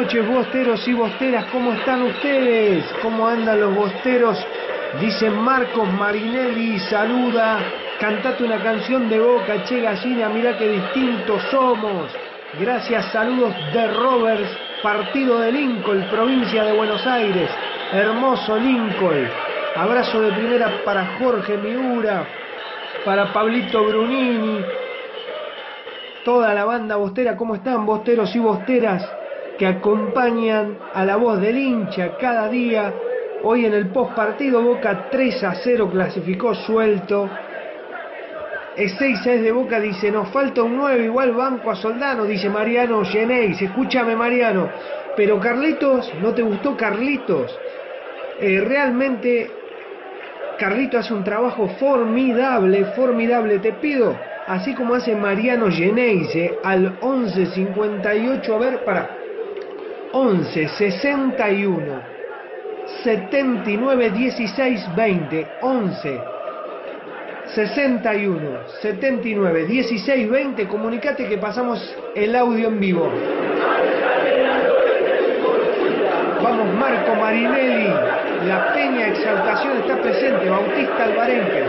Noches, bosteros y bosteras, ¿cómo están ustedes? ¿Cómo andan los bosteros? Dice Marcos Marinelli, saluda, cantate una canción de boca, che gallina, mirá qué distintos somos. Gracias, saludos de Roberts, partido de Lincoln, provincia de Buenos Aires, hermoso Lincoln. Abrazo de primera para Jorge Miura, para Pablito Brunini, toda la banda bostera, ¿cómo están bosteros y bosteras que acompañan a la voz del hincha cada día? Hoy en el post partido Boca 3 a 0 clasificó suelto. Es 6 es de Boca, dice, nos falta un 9, igual banco a Soldano, dice Mariano Genéis. Escúchame Mariano, pero Carlitos, ¿no te gustó Carlitos? Eh, realmente Carlitos hace un trabajo formidable, formidable. Te pido así como hace Mariano Geneise al 11 58, a ver, para 11 61 79 16 20 11 61 79 16 20 comunicate que pasamos el audio en vivo. Vamos Marco Marinelli la Peña Exaltación está presente Bautista Alvarenque.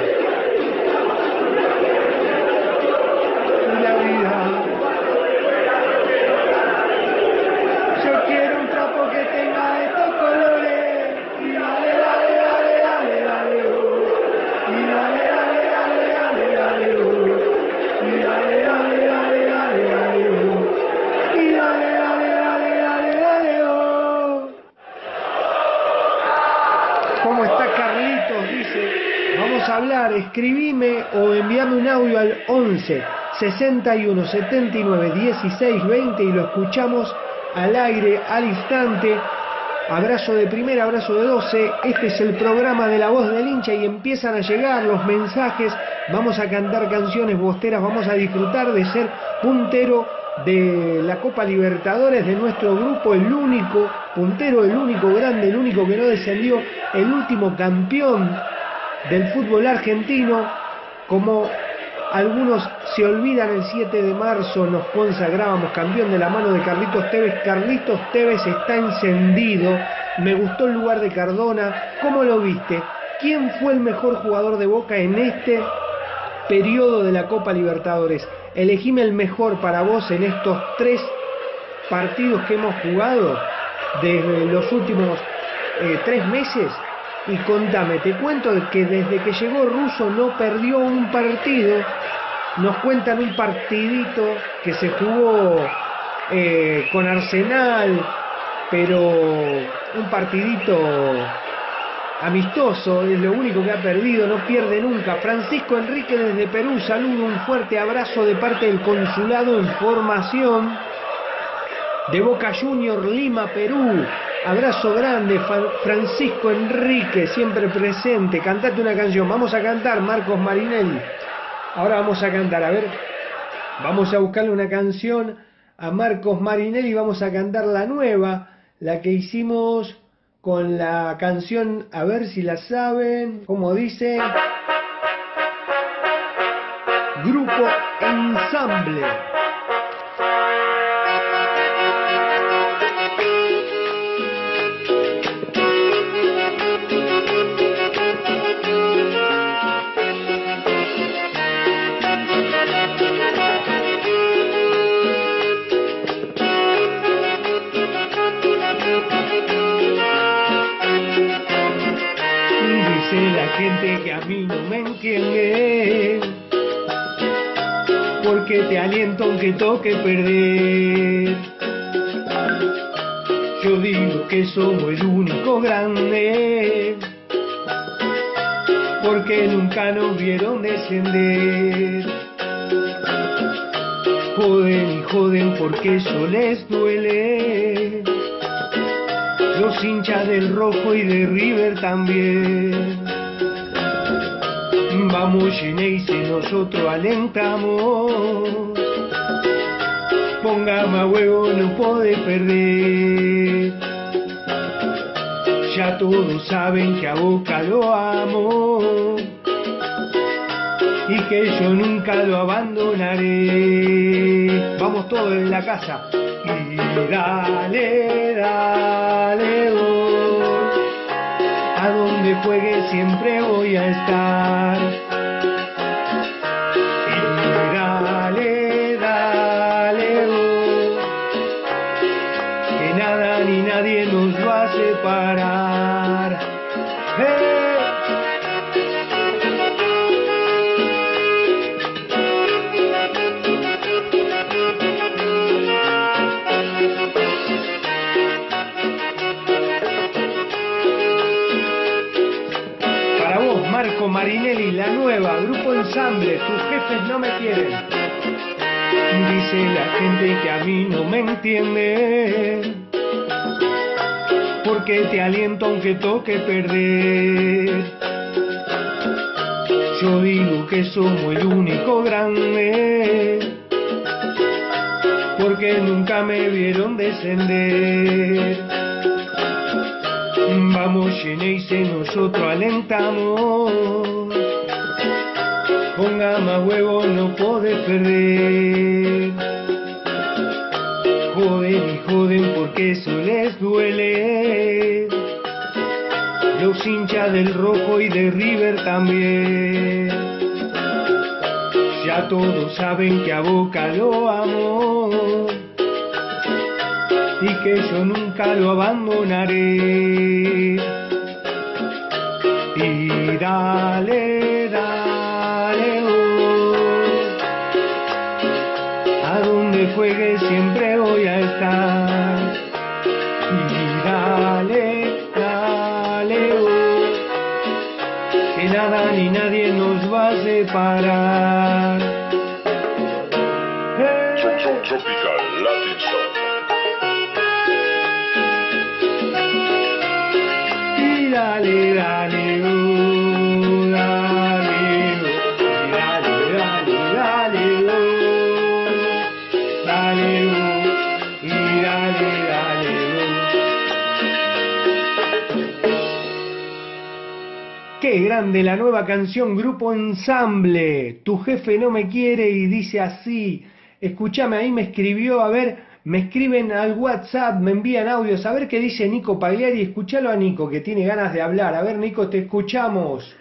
La vida. Escribime o envíame un audio al 11 61 79 16 20 y lo escuchamos al aire, al instante. Abrazo de primera, abrazo de 12. Este es el programa de la voz del hincha y empiezan a llegar los mensajes. Vamos a cantar canciones bosteras, vamos a disfrutar de ser puntero de la Copa Libertadores de nuestro grupo, el único puntero, el único grande, el único que no descendió, el último campeón del fútbol argentino, como Algunos se olvidan el 7 de marzo, nos consagrábamos campeón de la mano de Carlitos Tevez. Carlitos Tevez está encendido. Me gustó el lugar de Cardona. ¿Cómo lo viste? ¿Quién fue el mejor jugador de Boca en este periodo de la Copa Libertadores? Elegime el mejor para vos en estos tres partidos que hemos jugado desde los últimos eh, tres meses. Y contame, te cuento que desde que llegó Russo no perdió un partido. Nos cuentan un partidito que se jugó eh, con Arsenal, pero un partidito amistoso, es lo único que ha perdido, no pierde nunca. Francisco Enrique desde Perú, saludo, un fuerte abrazo de parte del consulado en formación de Boca Junior Lima, Perú. Abrazo grande, Francisco Enrique, siempre presente. Cantate una canción, vamos a cantar, Marcos Marinelli. Ahora vamos a cantar, a ver, vamos a buscarle una canción a Marcos Marinelli, vamos a cantar la nueva, la que hicimos con la canción, a ver si la saben, como dice, Grupo Ensamble. Me entiende. Porque te aliento aunque toque perder. Yo digo que somos el único grande. Porque nunca nos vieron descender. Joden y joden porque eso les duele. Los hinchas del rojo y de River también. Vamos si nosotros alentamos. Ponga más huevo, no puede perder. Ya todos saben que a Boca lo amo y que yo nunca lo abandonaré. Vamos todos en la casa y dale, dale, A donde juegue siempre voy a estar. Dice la gente que a mí no me entiende porque te aliento aunque toque perder. Yo digo que somos el único grande, porque nunca me vieron descender. Vamos, Geneise, nosotros alentamos. Ponga más huevo, no podés perder. Joden y joden porque eso les duele. Los hinchas del rojo y de River también. Ya todos saben que a Boca lo amo y que yo nunca lo abandonaré. Y dale, juegue siempre voy a estar. Y dale, dale, oh, que nada ni nadie nos va a separar. Grande la nueva canción Grupo Ensamble. Tu jefe no me quiere y dice así. Escúchame, ahí me escribió, a ver, me escriben al WhatsApp, me envían audios, a ver qué dice Nico Pagliari. Escúchalo a Nico, que tiene ganas de hablar. A ver, Nico, te escuchamos.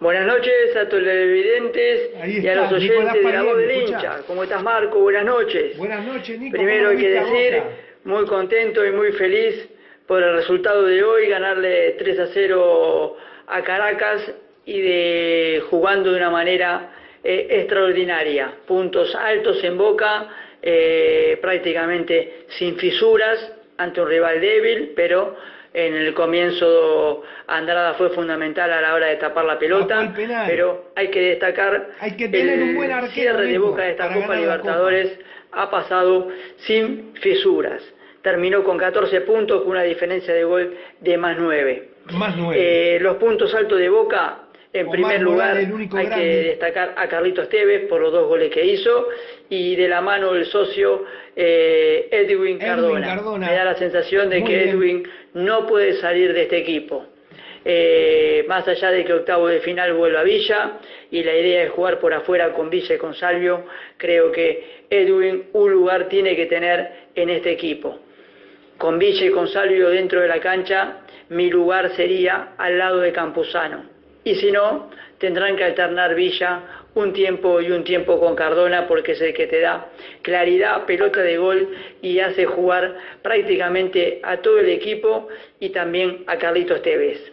Buenas noches a todos los televidentes y a los Nicolás oyentes de la voz del hincha. ¿Cómo estás, Marco? Buenas noches. Buenas noches, Nico. Primero ¿cómo hay que decir, Boca? muy contento y muy feliz por el resultado de hoy, ganarle 3 a 0 a Caracas y de jugando de una manera eh, extraordinaria. Puntos altos en Boca, eh, prácticamente sin fisuras ante un rival débil, pero en el comienzo Andrada fue fundamental a la hora de tapar la pelota, pero hay que destacar Hay que tener el un buen cierre de Boca de esta Copa Libertadores ha pasado sin fisuras. Terminó con 14 puntos con una diferencia de gol de más 9. Más nueve. Eh, los puntos altos de Boca, en Omar primer lugar, Morales, hay grande. que destacar a Carlitos Tevez por los dos goles que hizo y de la mano el socio eh, Edwin, Edwin Cardona. Cardona. Me da la sensación de Muy que bien. Edwin no puede salir de este equipo. Eh, más allá de que octavo de final vuelva a Villa y la idea es jugar por afuera con Villa y con Salvio, creo que Edwin un lugar tiene que tener en este equipo. Con Villa y con Salvio dentro de la cancha, mi lugar sería al lado de Campuzano. Y si no, tendrán que alternar Villa un tiempo y un tiempo con Cardona porque es el que te da claridad, pelota de gol y hace jugar prácticamente a todo el equipo y también a Carlitos Tevez.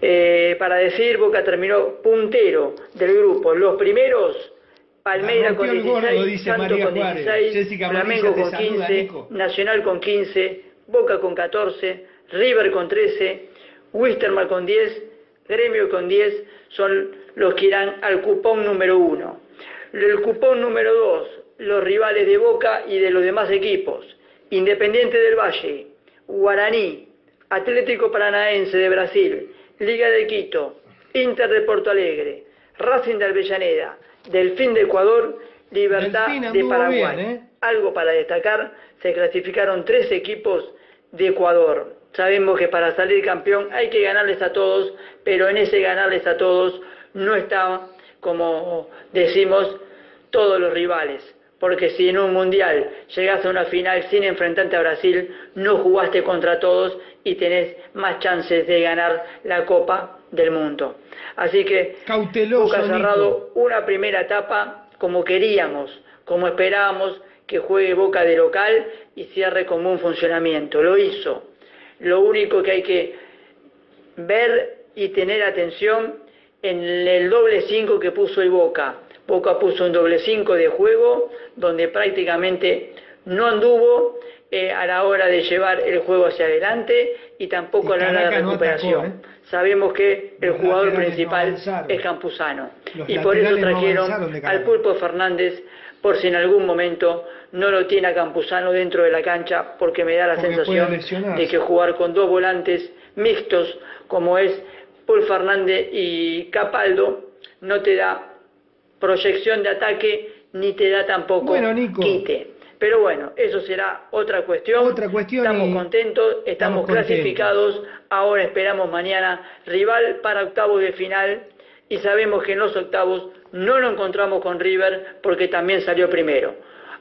Eh, para decir, Boca terminó puntero del grupo. Los primeros, Palmeira La con rompió el gordo, 16, dice Santos María con Juárez. 16, Jessica Flamengo con saluda, 15, Nico. Nacional con 15, Boca con 14, River con 13, Wisterman con 10, Gremio con 10, son los que irán al cupón número 1. El cupón número 2, los rivales de Boca y de los demás equipos. Independiente del Valle, Guaraní, Atlético Paranaense de Brasil, Liga de Quito, Inter de Porto Alegre, Racing de Avellaneda, Delfín de Ecuador, Libertad de Paraguay. bien, ¿eh? Algo para destacar, se clasificaron tres equipos de Ecuador. Sabemos que para salir campeón hay que ganarles a todos, pero en ese ganarles a todos no estaban, como decimos, todos los rivales. Porque si en un mundial llegas a una final sin enfrentarte a Brasil, no jugaste contra todos y tenés más chances de ganar la Copa del Mundo. Así que Cauteloso, Boca cerrado una primera etapa como queríamos, como esperábamos que juegue Boca de local y cierre con un funcionamiento. Lo hizo. Lo único que hay que ver y tener atención en el doble 5 que puso el Boca. Boca puso un doble 5 de juego donde prácticamente no anduvo eh, a la hora de llevar el juego hacia adelante y tampoco Y a la hora de Caracas no atacó, recuperación. ¿eh? Sabemos que el Los jugador no principal es Campuzano Los y por eso no trajeron al. Pulpo Fernández por si en algún momento no lo tiene a Campuzano dentro de la cancha porque me da la Porque sensación de que jugar con dos volantes mixtos como es Paul Fernández y Capaldo no te da proyección de ataque ni te da tampoco Bueno, Nico. quite. Pero bueno, eso será otra cuestión. Otra cuestión Estamos contentos, estamos, estamos contentos. clasificados. Ahora esperamos mañana rival para octavos de final y sabemos que en los octavos no lo encontramos con River porque también salió primero.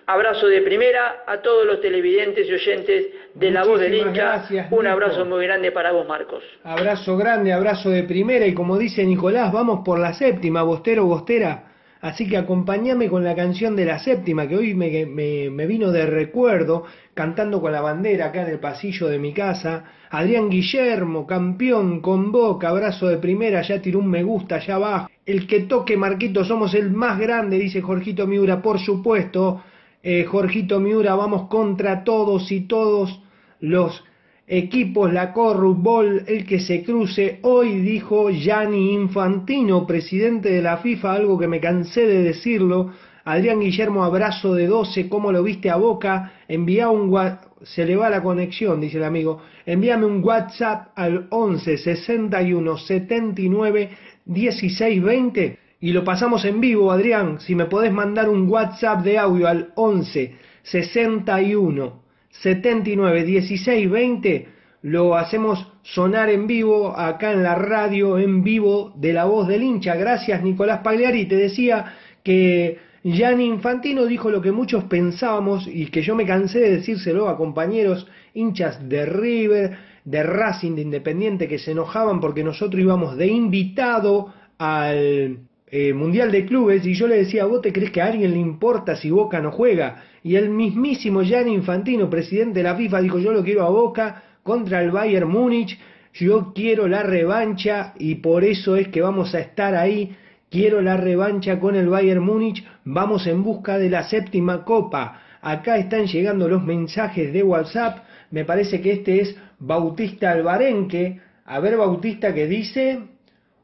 Abrazo de primera a todos los televidentes y oyentes de La Voz del Hincha. gracias, Un abrazo muy grande para vos, Marcos. Abrazo grande, abrazo de primera y como dice Nicolás, vamos por la séptima, Bostero, Bostera. Así que acompáñame con la canción de la séptima que hoy me, me- me vino de recuerdo, cantando con la bandera acá en el pasillo de mi casa. Adrián Guillermo, campeón con boca, abrazo de primera, ya tiró un me gusta allá abajo. El que toque Marquito, somos el más grande, dice Jorgito Miura, por supuesto. Eh, Jorgito Miura, vamos contra todos y todos los equipos, la Corrupbol, el que se cruce. Hoy dijo Gianni Infantino, presidente de la FIFA, algo que me cansé de decirlo. Adrián Guillermo, abrazo de 12, ¿cómo lo viste a Boca? Envía un se le va la conexión, dice el amigo. Envíame un WhatsApp al 11 61 79 16 20 y lo pasamos en vivo, Adrián. Si me podés mandar un WhatsApp de audio al 11 61 79 16 20, lo hacemos sonar en vivo acá en la radio, en vivo de la voz del hincha. Gracias Nicolás Pagliari. Te decía que Gianni Infantino dijo lo que muchos pensábamos y que yo me cansé de decírselo a compañeros hinchas de River, de Racing, de Independiente, que se enojaban porque nosotros íbamos de invitado al eh, Mundial de Clubes y yo le decía, ¿vos te crees que a alguien le importa si Boca no juega? Y el mismísimo Gianni Infantino, presidente de la FIFA, dijo, yo lo quiero a Boca contra el Bayern Múnich, yo quiero la revancha y por eso es que vamos a estar ahí Quiero la revancha con el Bayern Múnich. Vamos en busca de la séptima copa. Acá están llegando los mensajes de WhatsApp. Me parece que este es Bautista Albarenque. A ver, Bautista, ¿qué dice?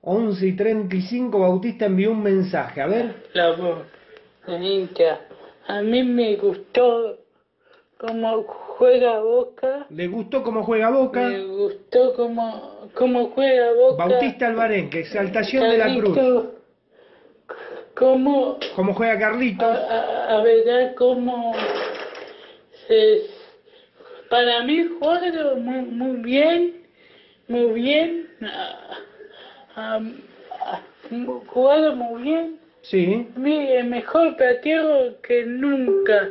11 y 35, Bautista envió un mensaje. A ver. La voz, hincha. A mí me gustó cómo juega Boca. ¿Le gustó cómo juega Boca? Me gustó cómo, cómo juega Boca. Bautista Albarenque, exaltación de la cruz. ¿Cómo, ¿Cómo juega Carlito? A, ver, cómo se, para mí juega muy, muy bien, muy bien, juega muy bien. Sí. El mejor partido que nunca.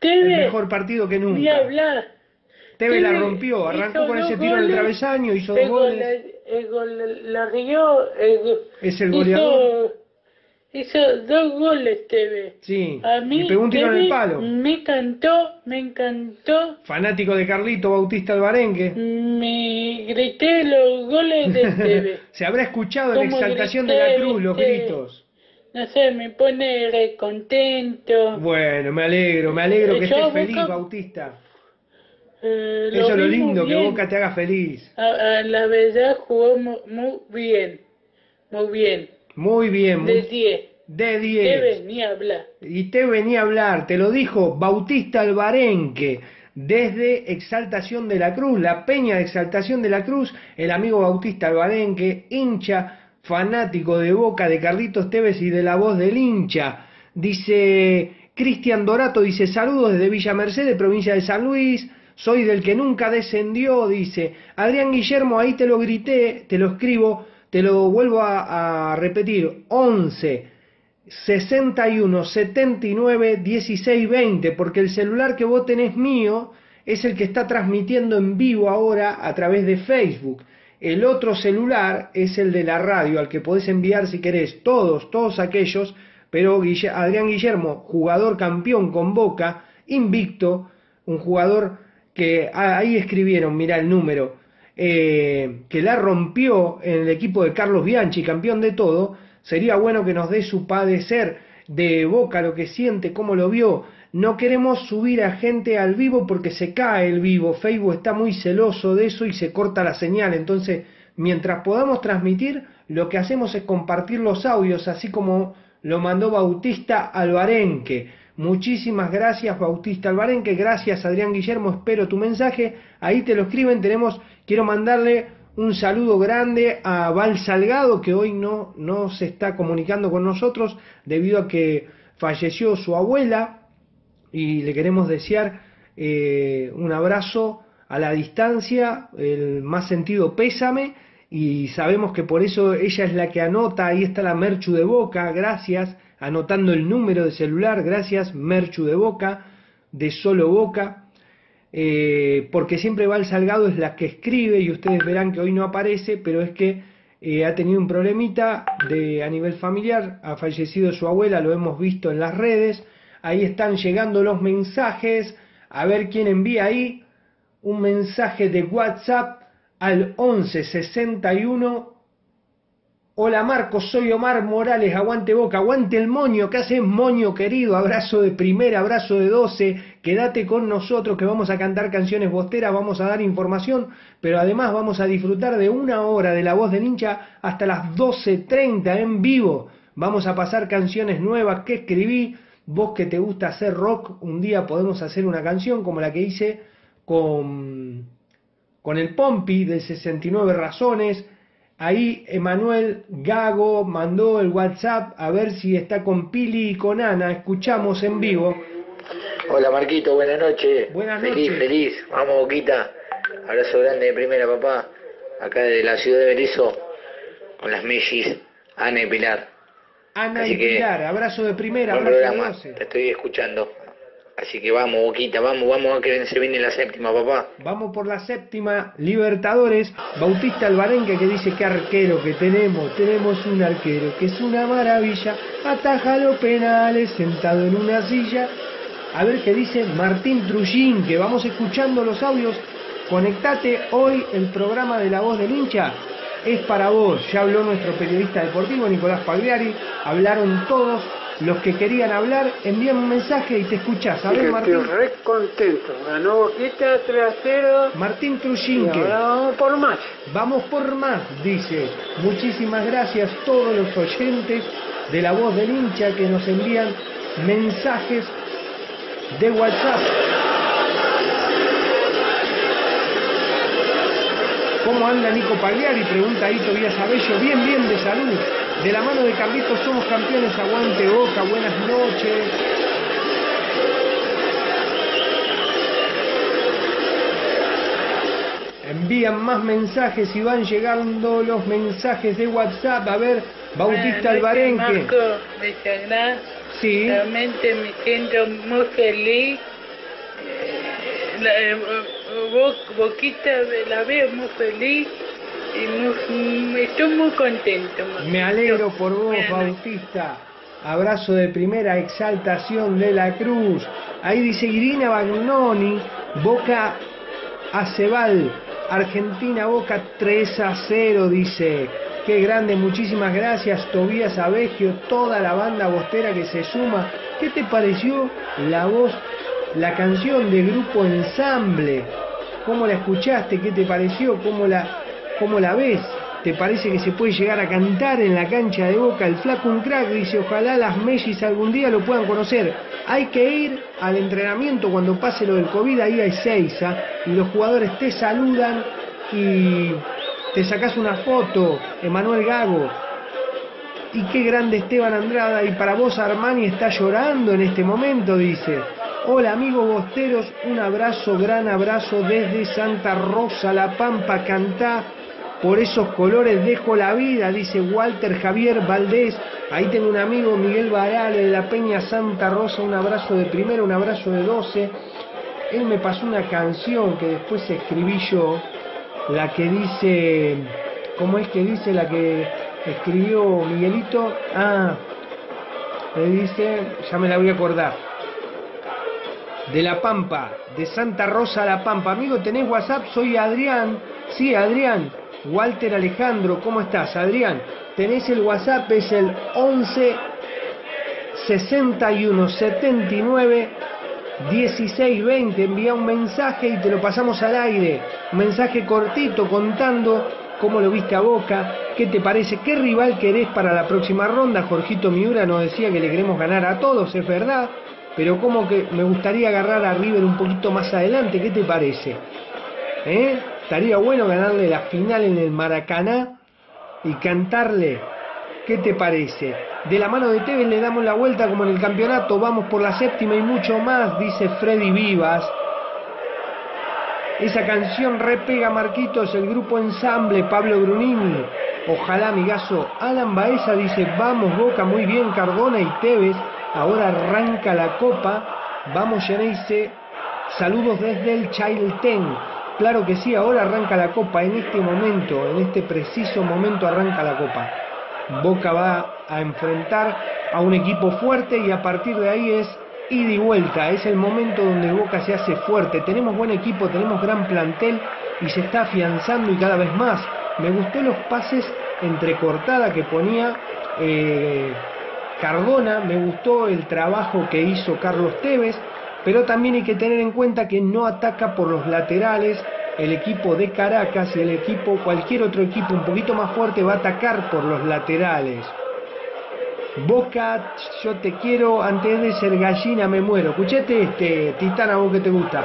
el mejor partido que nunca. Ni hablar. Teve la rompió, arrancó con ese tiro en el travesaño, hizo dos goles. El gol, la rió, es el goleador Hizo dos goles TV. Sí. A mí pegó un tiro en el palo. Me encantó, me encantó. Fanático de Carlito Bautista Albarenque. Me grité los goles de TV. Se habrá escuchado en Exaltación de la Cruz los gritos. No sé, me pone re contento. Bueno, me alegro, me alegro que estés feliz, Bautista. Eh, Eso es lo lindo, que Boca te haga feliz. A, la verdad jugó muy bien, muy bien. Muy bien. De 10. De 10. Te venía a hablar. Y te venía a hablar, te lo dijo Bautista Albarenque, desde Exaltación de la Cruz, la peña de Exaltación de la Cruz, el amigo Bautista Albarenque, hincha, fanático de Boca, de Carlitos Tevez y de la voz del hincha. Dice Cristian Dorato, dice saludos desde Villa Mercedes, provincia de San Luis. Soy del que nunca descendió, dice. Adrián Guillermo, ahí te lo grité, te lo escribo te lo vuelvo a, repetir, 11 61 79 16 20, porque el celular que vos tenés mío es el que está transmitiendo en vivo ahora a través de Facebook. El otro celular es el de la radio, al que podés enviar si querés todos, todos aquellos, pero Adrián Guillermo, jugador campeón con Boca, invicto, un jugador que ah, ahí escribieron, mira el número, eh, que la rompió en el equipo de Carlos Bianchi, campeón de todo, sería bueno que nos dé su padecer de boca, lo que siente, cómo lo vio. No queremos subir a gente al vivo porque se cae el vivo. Facebook está muy celoso de eso y se corta la señal. Entonces, mientras podamos transmitir, lo que hacemos es compartir los audios, así como lo mandó Bautista Albarenque. Muchísimas gracias Bautista Albarenque, gracias Adrián Guillermo, espero tu mensaje. Ahí te lo escriben, tenemos Quiero mandarle un saludo grande a Val Salgado, que hoy no, no se está comunicando con nosotros debido a que falleció su abuela y le queremos desear eh, un abrazo a la distancia, el más sentido pésame y sabemos que por eso ella es la que anota, ahí está la Merchu de Boca, gracias, anotando el número de celular, gracias Merchu de Boca, de Solo Boca. Eh, porque siempre Val Salgado es la que escribe y ustedes verán que hoy no aparece, pero es que eh, ha tenido un problemita de, a nivel familiar, ha fallecido su abuela, lo hemos visto en las redes, ahí están llegando los mensajes, a ver quién envía ahí un mensaje de WhatsApp al 11 61 Hola Marcos, soy Omar Morales, aguante boca, aguante el moño, ¿qué haces moño querido? Abrazo de primera, abrazo de doce, quédate con nosotros que vamos a cantar canciones bosteras, vamos a dar información, pero además vamos a disfrutar de una hora de la voz del hincha hasta las 12.30 en vivo. Vamos a pasar canciones nuevas que escribí, vos que te gusta hacer rock, un día podemos hacer una canción como la que hice con, con el Pompi de 69 razones, Ahí Emanuel Gago mandó el WhatsApp a ver si está con Pili y con Ana. Escuchamos en vivo. Hola Marquito, buenas noches. Buenas feliz, noches. Feliz, Vamos Boquita. Abrazo grande de primera, papá. Acá de la ciudad de Berizo, con las mellis, Ana y Pilar. Ana Así y Pilar, abrazo de primera, Buen abrazo programa, te estoy escuchando. Así que vamos, Boquita, vamos, vamos a que se viene la séptima, papá. Vamos por la séptima Libertadores. Bautista Albarenque que dice que arquero que tenemos. Tenemos un arquero que es una maravilla. Ataja los penales sentado en una silla. A ver qué dice Martín Trullín, que vamos escuchando los audios. Conectate hoy el programa de La Voz del Hincha. Es para vos. Ya habló nuestro periodista deportivo Nicolás Pagliari. Hablaron todos. Los que querían hablar, envían un mensaje y te escuchás. A ver, Estoy Martín. re contento. Ganó Boquita 3 a 0. Martín Trujinque. vamos por más. Vamos por más, dice. Muchísimas gracias a todos los oyentes de la voz del hincha que nos envían mensajes de WhatsApp. ¿Cómo anda Nico Pagliari? Pregunta ahí Tobías Abello. Bien, bien, de salud. De la mano de Carlitos somos campeones. Aguante Boca. Buenas noches. Envían más mensajes y van llegando los mensajes de WhatsApp. A ver, Bautista Albarenque. Marco de Chagrán. Sí. Realmente me siento muy feliz. Eh, La, eh, Bo- Boquita la veo muy feliz estoy muy contento. Me alegro por vos. Bautista. Abrazo de primera exaltación de la cruz. Ahí dice Irina Bagnoni, Boca Aceval, Argentina Boca 3 a 0, dice. Qué grande, muchísimas gracias, Tobías Abegio, toda la banda bostera que se suma. ¿Qué te pareció la voz, la canción de grupo ensamble? ¿Cómo la escuchaste? ¿Qué te pareció? ¿Cómo la, cómo la ves? ¿Te parece que se puede llegar a cantar en la cancha de Boca? El flaco un crack dice, ojalá las Mellis algún día lo puedan conocer. Hay que ir al entrenamiento cuando pase lo del COVID, ahí hay seis, ¿ah? y los jugadores te saludan y te sacas una foto, Emanuel Gago. Y qué grande Esteban Andrada, y para vos Armani está llorando en este momento, dice. Hola amigos bosteros, un abrazo, gran abrazo desde Santa Rosa, La Pampa, cantá. Por esos colores dejo la vida, dice Walter Javier Valdés. Ahí tengo un amigo, Miguel Varale de la Peña Santa Rosa, un abrazo de primero, un abrazo de 12. Él me pasó una canción que después escribí yo, la que dice, ¿cómo es que dice la que escribió Miguelito? Ah, le dice, ya me la voy a acordar. De La Pampa, de Santa Rosa La Pampa. Amigo, ¿tenés WhatsApp? Soy Adrián. Sí, Adrián. Walter Alejandro, ¿cómo estás, Adrián? Tenés el WhatsApp, es el 11 61 79 16 20. Envía un mensaje y te lo pasamos al aire. Un mensaje cortito contando cómo lo viste a Boca, qué te parece, qué rival querés para la próxima ronda. Jorgito Miura nos decía que le queremos ganar a todos, es verdad, pero como que me gustaría agarrar a River un poquito más adelante, ¿qué te parece? ¿Eh? Estaría bueno ganarle la final en el Maracaná y cantarle. ¿Qué te parece? De la mano de Tevez le damos la vuelta como en el campeonato, vamos por la séptima y mucho más, dice Freddy Vivas. Esa canción repega Marquitos, el grupo ensamble, Pablo Brunini. Ojalá, amigazo. Alan Baeza dice, vamos Boca, muy bien, Cardona y Tevez. Ahora arranca la copa. Vamos, Geneise. Saludos desde el Chailten. Claro que sí, ahora arranca la copa. En este momento, en este preciso momento arranca la copa. Boca va a enfrentar a un equipo fuerte y a partir de ahí es ida y vuelta. Es el momento donde Boca se hace fuerte. Tenemos buen equipo, tenemos gran plantel y se está afianzando y cada vez más. Me gustó los pases entrecortada que ponía eh, Cardona, me gustó el trabajo que hizo Carlos Tevez, pero también hay que tener en cuenta que no ataca por los laterales. El equipo de Caracas y el equipo, cualquier otro equipo un poquito más fuerte va a atacar por los laterales. Boca, yo te quiero, antes de ser gallina me muero. Escuchate este, Titana, vos que te gusta.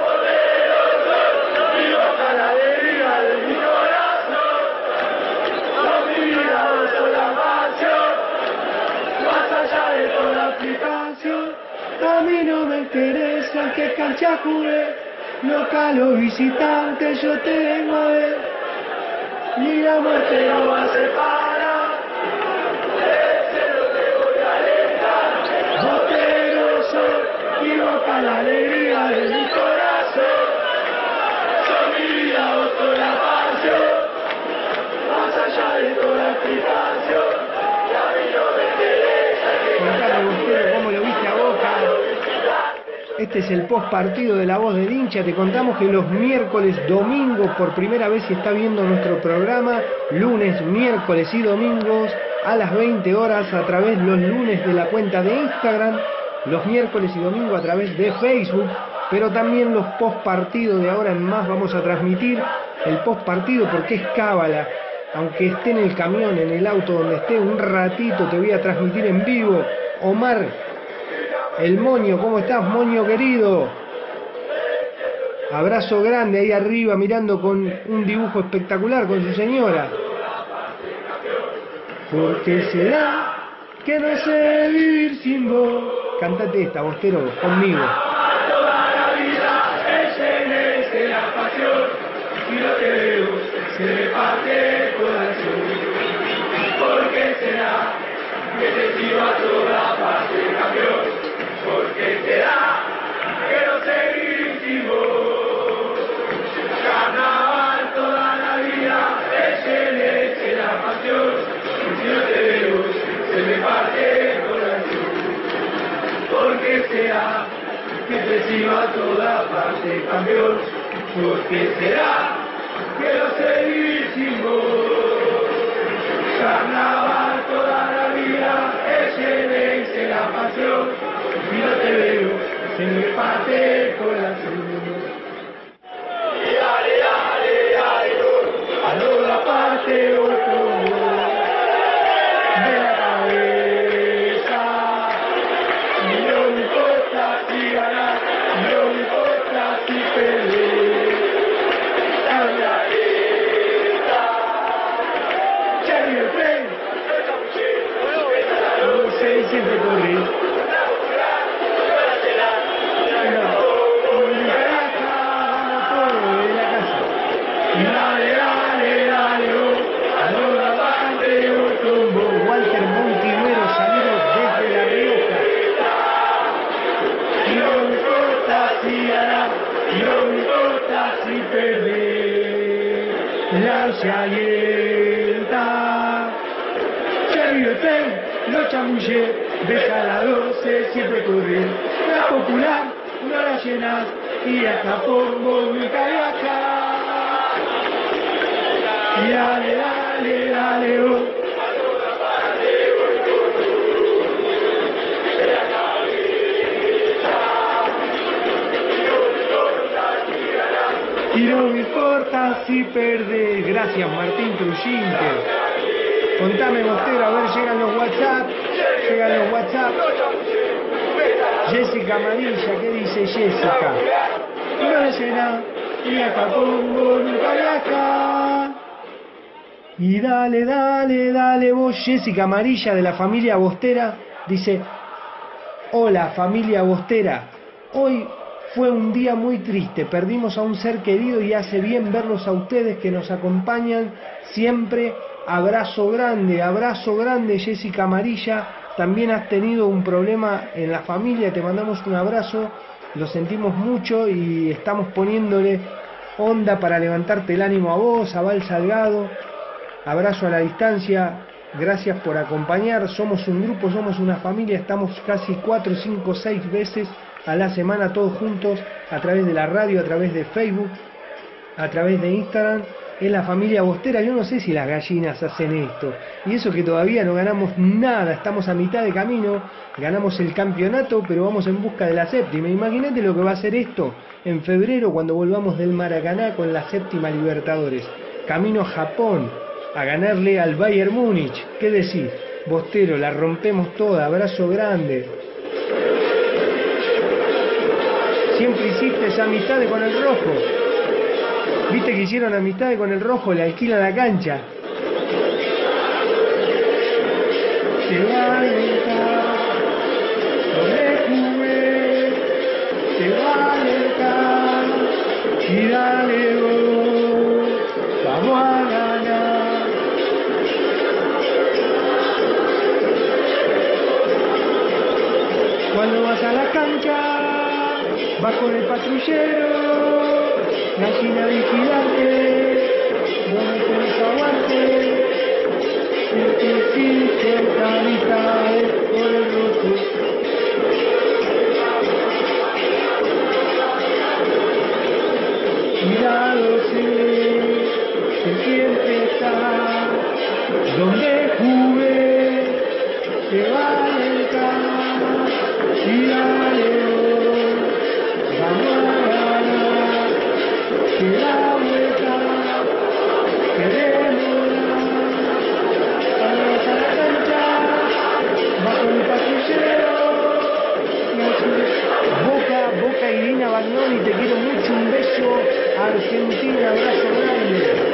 A mí no me interesa qué cancha jugué, local o visitante, yo te vengo a ver. Ni la muerte no va a separar. Botero soy y boca la alegría Este es el post partido de La Voz del Hincha. Te contamos que los miércoles, domingos, por primera vez si está viendo nuestro programa, lunes, miércoles y domingos a las 20 horas a través los lunes de la cuenta de Instagram, los miércoles y domingos a través de Facebook, pero también los post partidos de ahora en más vamos a transmitir el post partido porque es cábala. Aunque esté en el camión, en el auto, donde esté un ratito, te voy a transmitir en vivo. Omar, el moño, ¿cómo estás, moño querido? Abrazo grande ahí arriba mirando con un dibujo espectacular con su señora. ¿Por qué será que no sé vivir sin vos? Cantate esta, Bostero, conmigo. Se me parte el corazón. ¿Por qué será que te sigo a toda parte, campeón? ¿Por qué será que no sé? Carnaval toda la vida, es la pasión. Si no te veo, se me parte el corazón. Deja la 12 siempre correr. La popular, no la llenas, y hasta pongo mi caraca. Y dale, dale, dale, oh. Y no me importa si perdés. Gracias, Martín Trujinter. Contame, Bostero, a ver, llegan los WhatsApp. Llegan los WhatsApp. Jessica Amarilla, ¿qué dice Jessica? No le nunca viaja. Y dale, dale, dale, vos, Jessica Amarilla de la familia Bostera, dice, hola familia Bostera, hoy fue un día muy triste, perdimos a un ser querido y hace bien verlos a ustedes que nos acompañan siempre. Abrazo grande, abrazo grande Jessica Amarilla, también has tenido un problema en la familia, te mandamos un abrazo, lo sentimos mucho y estamos poniéndole onda para levantarte el ánimo a vos, a Val Salgado. Abrazo a la distancia, gracias por acompañar. Somos un grupo, somos una familia, estamos casi 4, 5, 6 veces a la semana todos juntos a través de la radio, a través de Facebook, a través de Instagram. Es la familia Bostera, yo no sé si las gallinas hacen esto. Y eso que todavía no ganamos nada, estamos a mitad de camino, ganamos el campeonato, pero vamos en busca de la séptima. Imagínate lo que va a ser esto en febrero cuando volvamos del Maracaná con la séptima Libertadores. Camino a Japón, a ganarle al Bayern Múnich. ¿Qué decís? Bostero, la rompemos toda, abrazo grande. Siempre hiciste amistades con el rojo. Viste que hicieron amistades con el rojo, le alquilan la cancha. Se va a alentar, donde jugué, se va a alentar, y dale vos, vamos a ganar. Cuando vas a la cancha, vas con el patrullero, gallina vigilante, donde tenés aguante, el que existe amistades por el rojo. Mirado se, se siente está, donde jugué, se va a alentar, y dale Argentina, abrazo grande.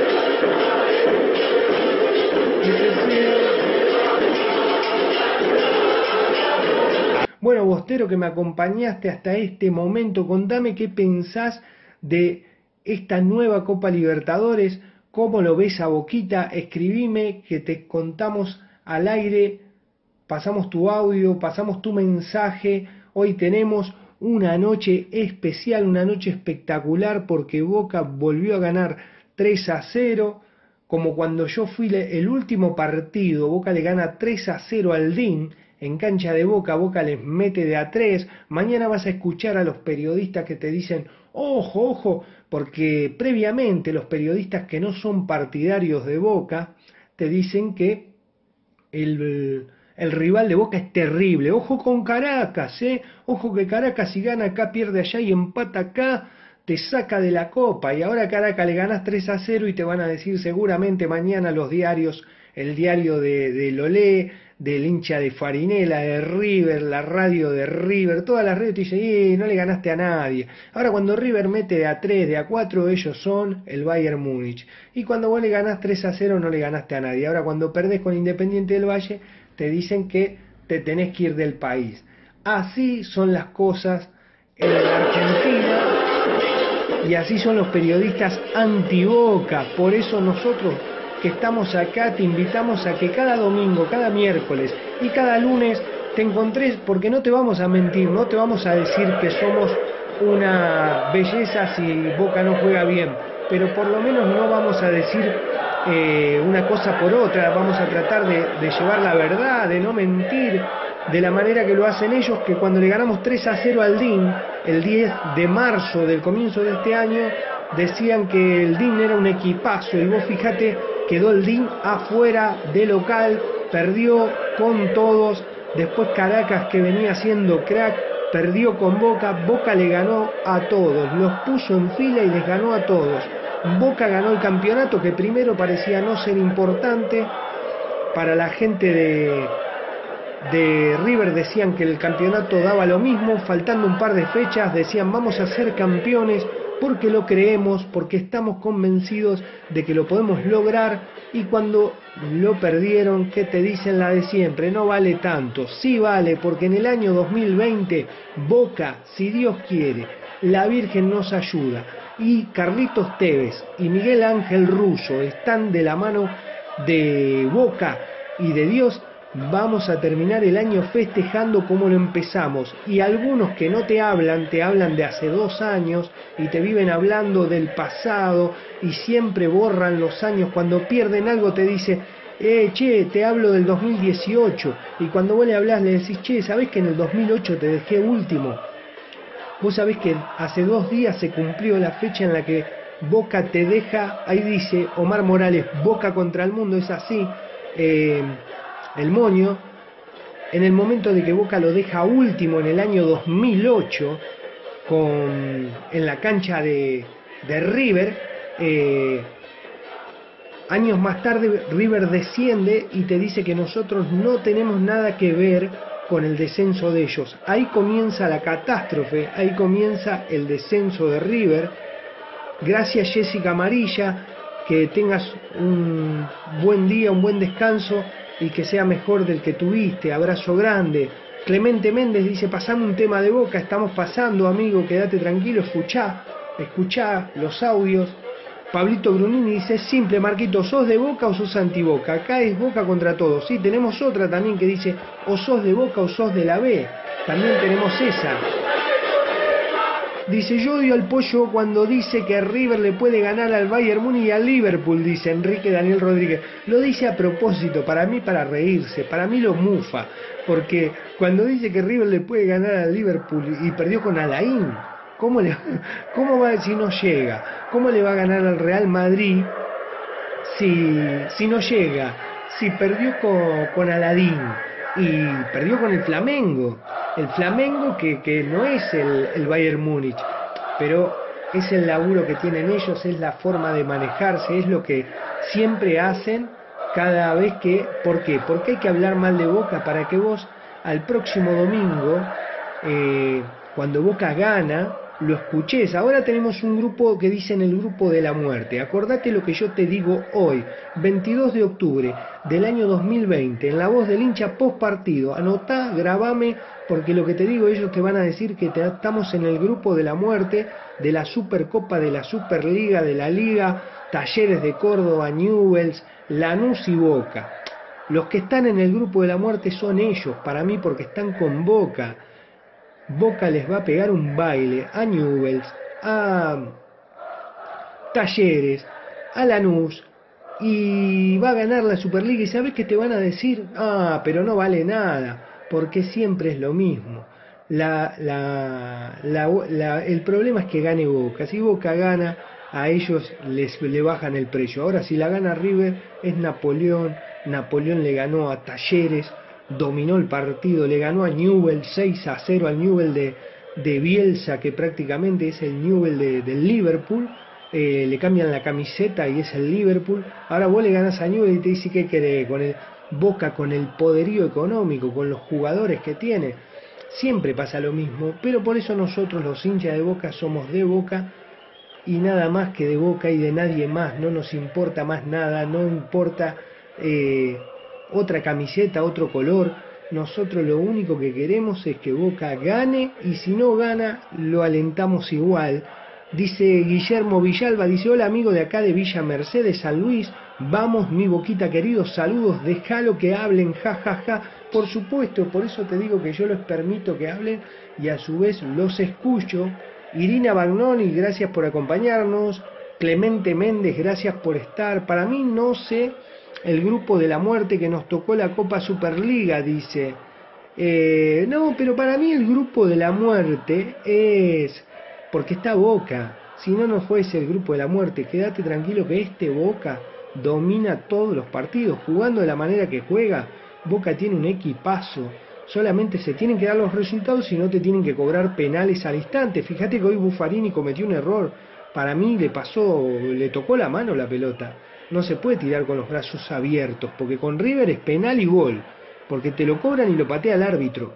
Bueno, Bostero, que me acompañaste hasta este momento, contame qué pensás de esta nueva Copa Libertadores, cómo lo ves a Boquita, escribime que te contamos al aire, pasamos tu audio, pasamos tu mensaje, hoy tenemos una noche especial, una noche espectacular porque Boca volvió a ganar 3 a 0, como cuando yo fui el último partido, Boca le gana 3 a 0 al DIN, en cancha de Boca, Boca les mete de a 3, mañana vas a escuchar a los periodistas que te dicen, ojo, ojo, porque previamente los periodistas que no son partidarios de Boca te dicen que el, el rival de Boca es terrible. Ojo con Caracas, ¿eh? Ojo que Caracas si gana acá, pierde allá y empata acá, te saca de la copa. Y ahora Caracas le ganas 3 a 0 y te van a decir seguramente mañana los diarios, el diario de, de Lolé, del hincha de Farinela, de River, la radio de River, todas las redes te dicen, eh, no le ganaste a nadie. Ahora cuando River mete de a 3, de a 4, ellos son el Bayern Múnich. Y cuando vos le ganás 3 a 0 no le ganaste a nadie. Ahora cuando perdés con Independiente del Valle, te dicen que te tenés que ir del país. Así son las cosas en la Argentina y así son los periodistas anti-boca. Por eso nosotros que estamos acá te invitamos a que cada domingo, cada miércoles y cada lunes te encontres, porque no te vamos a mentir, no te vamos a decir que somos una belleza si Boca no juega bien, pero por lo menos no vamos a decir eh, una cosa por otra, vamos a tratar de, llevar la verdad, de no mentir, de la manera que lo hacen ellos, que cuando le ganamos 3 a 0 al DIN, el 10 de marzo del comienzo de este año, decían que el DIN era un equipazo, y vos fíjate, quedó el DIN afuera de local, perdió con todos, después Caracas que venía siendo crack, perdió con Boca, Boca le ganó a todos, los puso en fila y les ganó a todos. Boca ganó el campeonato que primero parecía no ser importante. Para la gente de, de River decían que el campeonato daba lo mismo, faltando un par de fechas decían vamos a ser campeones porque lo creemos, porque estamos convencidos de que lo podemos lograr y cuando lo perdieron, ¿qué te dicen la de siempre? No vale tanto, sí vale porque en el año 2020 Boca, si Dios quiere, la Virgen nos ayuda y Carlitos Tevez y Miguel Ángel Russo están de la mano de Boca y de Dios, vamos a terminar el año festejando como lo empezamos. Y algunos que no te hablan, te hablan de hace dos años y te viven hablando del pasado y siempre borran los años. Cuando pierden algo te dice, eh, che, te hablo del 2018. Y cuando vos le hablas le decís, che, ¿sabés que en el 2008 te dejé último? Vos sabés que hace dos días se cumplió la fecha en la que Boca te deja, ahí dice Omar Morales, Boca contra el mundo, es así, eh, el moño, en el momento de que Boca lo deja último en el año 2008, con, en la cancha de, de River, eh, años más tarde River desciende y te dice que nosotros no tenemos nada que ver con el descenso de ellos. Ahí comienza la catástrofe, ahí comienza el descenso de River. Gracias Jessica Amarilla, que tengas un buen día, un buen descanso y que sea mejor del que tuviste. Abrazo grande. Clemente Méndez dice, pasame un tema de boca, estamos pasando, amigo, quédate tranquilo, escuchá, escuchá los audios. Pablito Brunini dice, es simple, Marquito, ¿sos de Boca o sos anti-Boca? Acá es Boca contra todos. Sí, tenemos otra también que dice, o sos de Boca o sos de la B. También tenemos esa. Dice, yo odio al pollo cuando dice que River le puede ganar al Bayern Múnich y al Liverpool, dice Enrique Daniel Rodríguez. Lo dice a propósito, para mí para reírse, para mí lo mufa, porque cuando dice que River le puede ganar al Liverpool y perdió con Alain, ¿cómo, le, cómo va si no llega? ¿Cómo le va a ganar al Real Madrid si, si no llega? Si perdió con, con Aladín y perdió con el Flamengo. El Flamengo que, no es el, el, Bayern Múnich, pero es el laburo que tienen ellos, es la forma de manejarse, es lo que siempre hacen cada vez que... ¿Por qué? Porque hay que hablar mal de Boca para que vos al próximo domingo, eh, cuando Boca gana, lo escuches. Ahora tenemos un grupo que dicen el grupo de la muerte. Acordate lo que yo te digo hoy, 22 de octubre del año 2020, en la voz del hincha post partido. Anotá, grabame, porque lo que te digo ellos te van a decir que te, estamos en el grupo de la muerte, de la Supercopa, de la Superliga, de la Liga, Talleres de Córdoba, Newells, Lanús y Boca. Los que están en el grupo de la muerte son ellos, para mí, porque están con Boca. Boca les va a pegar un baile a Newells, a Talleres, a Lanús y va a ganar la Superliga. ¿Y sabes qué te van a decir? Ah, pero no vale nada, porque siempre es lo mismo. La, la, la, el problema es que gane Boca. Si Boca gana, a ellos les le bajan el precio. Ahora, si la gana River, es Napoleón. Napoleón le ganó a Talleres dominó el partido, le ganó a Newell 6 a 0 al Newell de, de Bielsa, que prácticamente es el Newell de, del Liverpool. Eh, le cambian la camiseta y es el Liverpool. Ahora vos le ganas a Newell y te dice que querés con el Boca, con el poderío económico, con los jugadores que tiene. Siempre pasa lo mismo, pero por eso nosotros los hinchas de Boca somos de Boca y nada más que de Boca y de nadie más. No nos importa más nada, no importa eh, otra camiseta, otro color. Nosotros lo único que queremos es que Boca gane y si no gana lo alentamos igual. Dice Guillermo Villalba, dice hola amigo de acá de Villa Mercedes, San Luis, vamos mi boquita querido, saludos, déjalo que hablen, ja ja ja. Por supuesto, por eso te digo que yo les permito que hablen y a su vez los escucho. Irina Bagnoni, gracias por acompañarnos. Clemente Méndez, gracias por estar. Para mí no sé el grupo de la muerte que nos tocó la Copa Superliga, dice. Eh, no, pero para mí el grupo de la muerte es porque está Boca. Si no, no fuese el grupo de la muerte. Quédate tranquilo que este Boca domina todos los partidos. Jugando de la manera que juega, Boca tiene un equipazo. Solamente se tienen que dar los resultados y no te tienen que cobrar penales al instante. Fíjate que hoy Buffarini cometió un error. Para mí le pasó, le tocó la mano la pelota no se puede tirar con los brazos abiertos, porque con River es penal y gol, porque te lo cobran y lo patea el árbitro.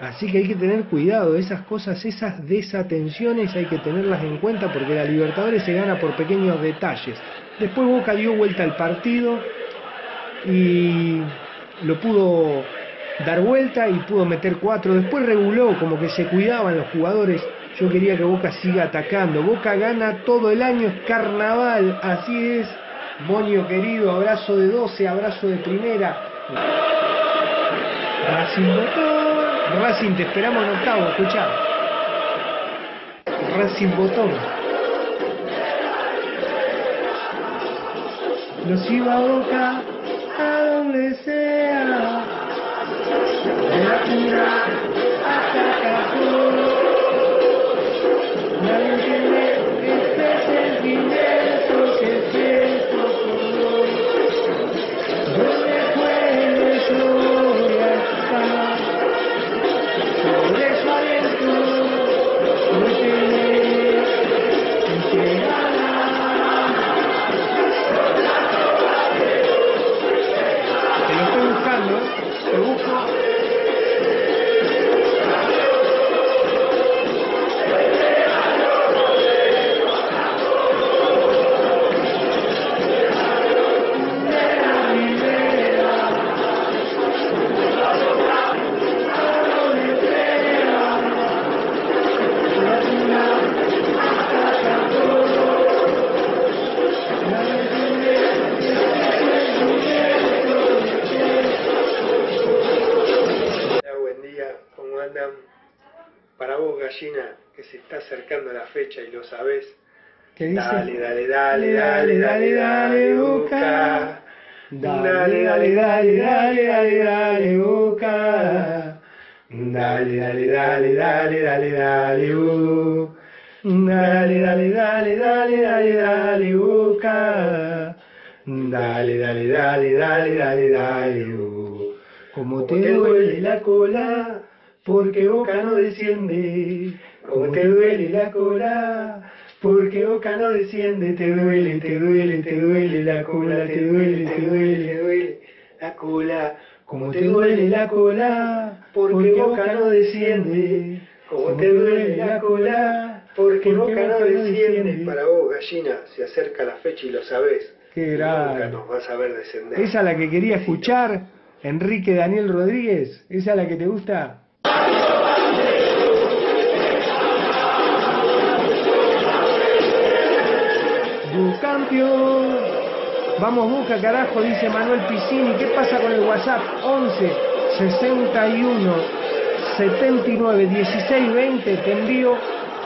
Así que hay que tener cuidado, esas cosas, esas desatenciones hay que tenerlas en cuenta porque la Libertadores se gana por pequeños detalles. Después Boca dio vuelta al partido y lo pudo dar vuelta y pudo meter cuatro. Después reguló, como que se cuidaban los jugadores. Yo quería que Boca siga atacando. Boca gana todo el año, es carnaval, así es. Bonio querido, abrazo de 12, abrazo de primera. Racing Botón. Racing, te esperamos en octavo, escuchá. Racing Botón. Los iba a boca a donde sea. De la cuna hasta Cajón. Nadie entiende que se está acercando la fecha y lo sabes. ¿Qué dice? Dale, dale, dale, dale, dale, dale, Boca. Dale, dale, dale, dale, dale, dale, Boca. Dale, dale, dale, dale, dale, dale, uh. Dale, dale, dale, dale, dale, dale, Boca. Dale, dale, dale, dale, dale, dale, uh. Como te duele la cola, porque Boca no desciende. Como te duele la cola, porque Boca no desciende. Te duele, te duele, te duele la cola, te duele, te duele, te duele la cola. Como te duele la cola, porque Boca no desciende. Como te duele la cola, porque Boca no desciende. Para vos, gallina, se acerca la fecha y lo sabés. Qué Boca grande. nos va a saber descender. ¿Esa es la que quería escuchar? Enrique Daniel Rodríguez. ¿Esa es la que te gusta? Du campeón. Vamos Boca carajo, dice Manuel Piscini. ¿Qué pasa con el WhatsApp? 11 61 79 16 20. Te envío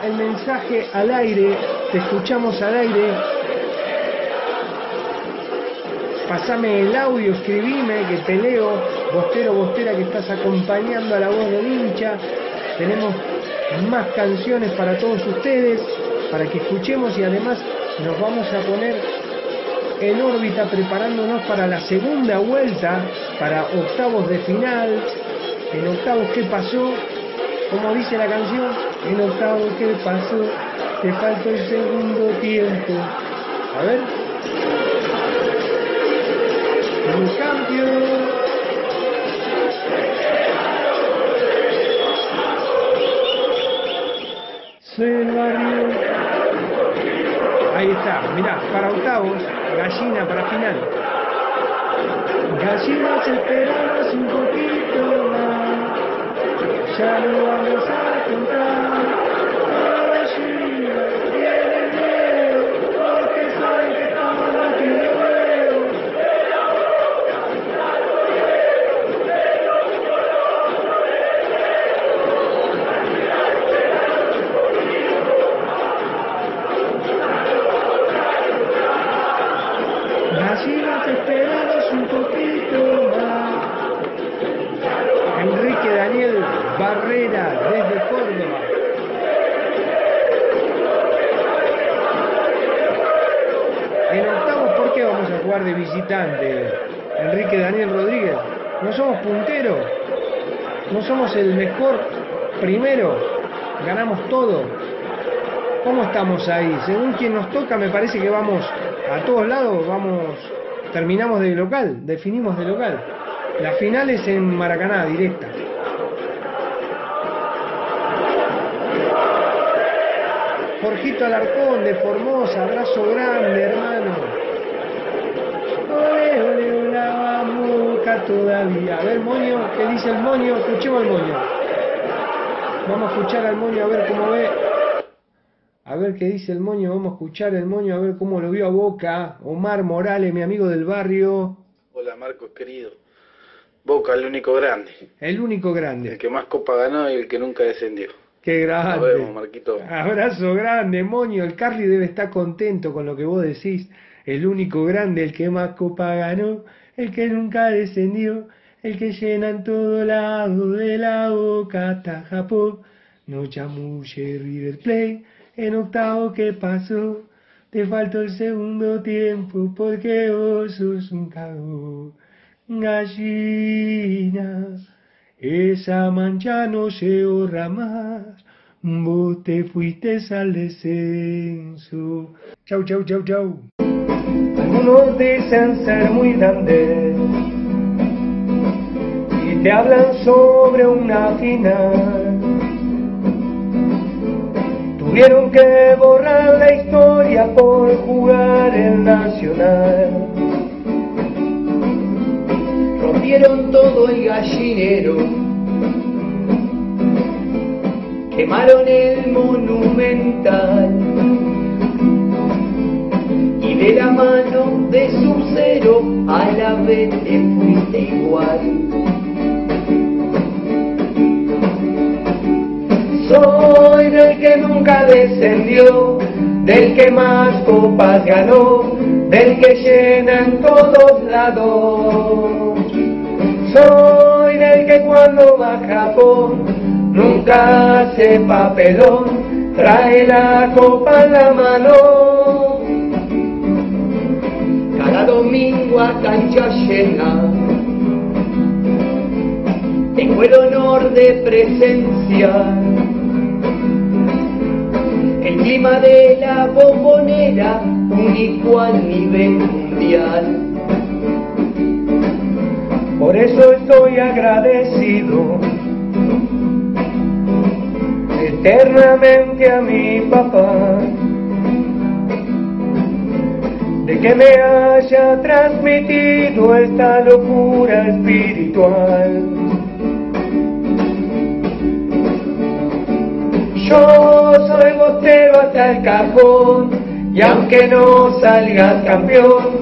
el mensaje al aire. Te escuchamos al aire. Pasame el audio, escribime, que te leo. Bostero, bostera, que estás acompañando a la voz del hincha. Tenemos más canciones para todos ustedes, para que escuchemos y además nos vamos a poner en órbita preparándonos para la segunda vuelta, para octavos de final. En octavos, ¿qué pasó? Como dice la canción, en octavos, ¿qué pasó? Te falta el segundo tiempo. A ver. Un cambio. Soy el mirá, para octavos, gallina para final. Gallinas esperamos un poquito más. Ya lo vamos a contar. Desde Córdoba. En octavos, ¿por qué vamos a jugar de visitante? Enrique Daniel Rodríguez. No somos punteros. No somos el mejor primero. Ganamos todo. ¿Cómo estamos ahí? Según quien nos toca, me parece que vamos a todos lados, vamos, terminamos de local, definimos de local. La final es en Maracaná, directa. Jorgito Alarcón de Formosa, abrazo grande, hermano. Ole, ole, vamos, Boca todavía. A ver, Moño, ¿qué dice el Moño? Escuchemos al Moño. Vamos a escuchar al Moño a ver cómo ve. A ver qué dice el Moño, vamos a escuchar el Moño a ver cómo lo vio a Boca. Omar Morales, mi amigo del barrio. Hola Marcos querido. Boca, el único grande. El único grande. El que más copa ganó y el que nunca descendió. Qué Nos grande. vemos, Marquito. Abrazo grande, Moño. El Carly debe estar contento con lo que vos decís. El único grande, el que más copa ganó, el que nunca descendió, el que llena en todo lado de la boca hasta Japón. No chamuche River Play, en octavo que pasó. Te faltó el segundo tiempo porque vos sos un cagón. Gallina, esa mancha no se borra más. Vos te fuiste al descenso. Chau, chau, chau, chau. Algunos dicen ser muy grandes y te hablan sobre una final. Tuvieron que borrar la historia por jugar el Nacional. Rompieron todo el gallinero, quemaron el monumental y de la mano de su cero a la vez te fuiste igual. Soy del que nunca descendió, del que más copas ganó, del que llena en todos lados. Soy del que cuando va a Japón nunca hace papelón, trae la copa en la mano. Cada domingo a cancha llena, tengo el honor de presenciar el clima de la bombonera, único a nivel mundial. Por eso estoy agradecido eternamente a mi papá de que me haya transmitido esta locura espiritual. Yo soy bostero hasta el cajón y aunque no salgas campeón,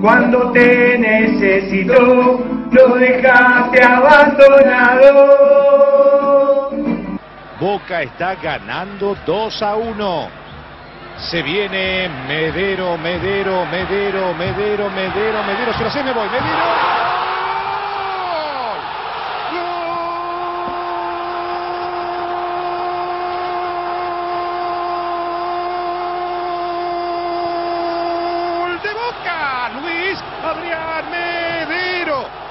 cuando te necesito, lo dejaste abandonado. Boca está ganando 2 a 1. Se viene Medero, Medero, Medero, Medero, Medero, Medero. Se lo sé, me voy. Medero. ¡Gol de Boca! Luis Adrián Medero.